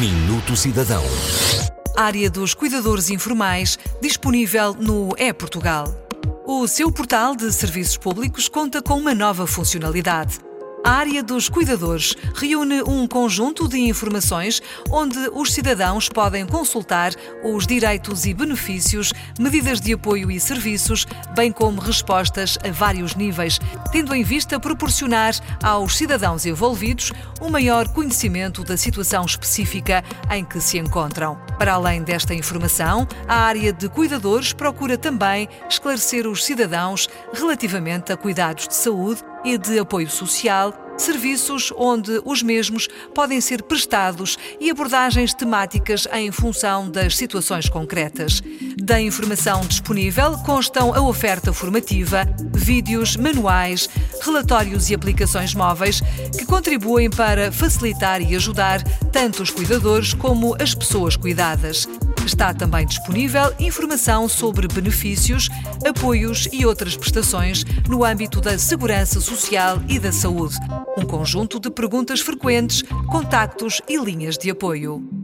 Minuto Cidadão. Área dos Cuidadores Informais, disponível no E-Portugal. O seu portal de serviços públicos conta com uma nova funcionalidade a área dos cuidadores reúne um conjunto de informações onde os cidadãos podem consultar os direitos e benefícios, medidas de apoio e serviços, bem como respostas a vários níveis, tendo em vista proporcionar aos cidadãos envolvidos um maior conhecimento da situação específica em que se encontram. Para além desta informação, a área de cuidadores procura também esclarecer os cidadãos relativamente a cuidados de saúde e de apoio social, serviços onde os mesmos podem ser prestados e abordagens temáticas em função das situações concretas. Da informação disponível constam a oferta formativa, vídeos, manuais, relatórios e aplicações móveis que contribuem para facilitar e ajudar tanto os cuidadores como as pessoas cuidadas. Está também disponível informação sobre benefícios, apoios e outras prestações no âmbito da segurança social e da saúde. Um conjunto de perguntas frequentes, contactos e linhas de apoio.